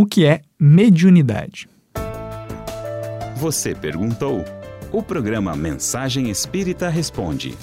O que é mediunidade? Você perguntou? O programa Mensagem Espírita Responde.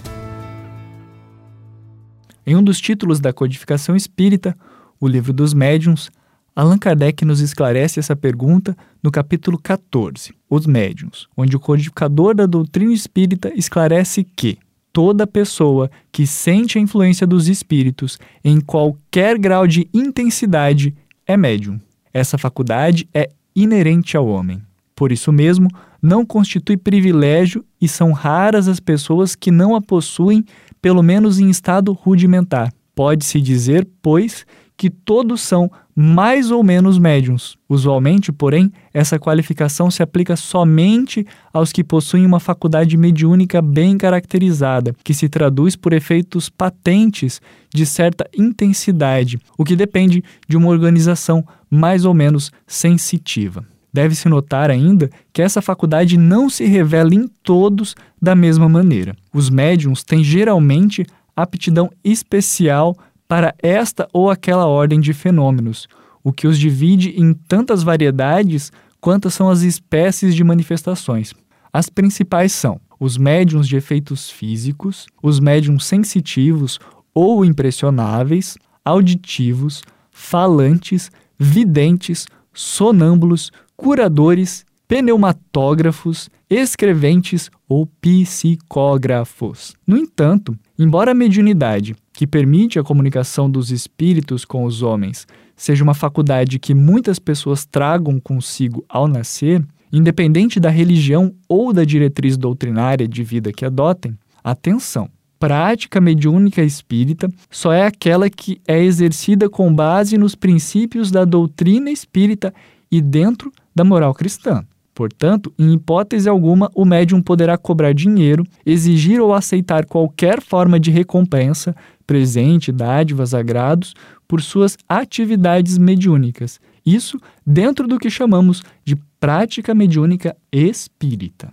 Em um dos títulos da codificação espírita, o livro dos médiuns, Allan Kardec nos esclarece essa pergunta no capítulo 14, Os Médiuns, onde o codificador da doutrina espírita esclarece que toda pessoa que sente a influência dos espíritos em qualquer grau de intensidade é médium. Essa faculdade é inerente ao homem. Por isso mesmo, não constitui privilégio e são raras as pessoas que não a possuem, pelo menos em estado rudimentar. Pode-se dizer, pois, que todos são mais ou menos médiums. Usualmente, porém, essa qualificação se aplica somente aos que possuem uma faculdade mediúnica bem caracterizada, que se traduz por efeitos patentes de certa intensidade, o que depende de uma organização mais ou menos sensitiva. Deve-se notar ainda que essa faculdade não se revela em todos da mesma maneira. Os médiums têm geralmente aptidão especial para esta ou aquela ordem de fenômenos, o que os divide em tantas variedades quantas são as espécies de manifestações. As principais são os médiums de efeitos físicos, os médiums sensitivos ou impressionáveis, auditivos, falantes, videntes, sonâmbulos, curadores, pneumatógrafos, escreventes ou psicógrafos. No entanto, embora a mediunidade, que permite a comunicação dos espíritos com os homens, seja uma faculdade que muitas pessoas tragam consigo ao nascer, independente da religião ou da diretriz doutrinária de vida que adotem, atenção! Prática mediúnica espírita só é aquela que é exercida com base nos princípios da doutrina espírita e dentro da moral cristã. Portanto, em hipótese alguma, o médium poderá cobrar dinheiro, exigir ou aceitar qualquer forma de recompensa, presente, dádivas, agrados, por suas atividades mediúnicas. Isso dentro do que chamamos de prática mediúnica espírita.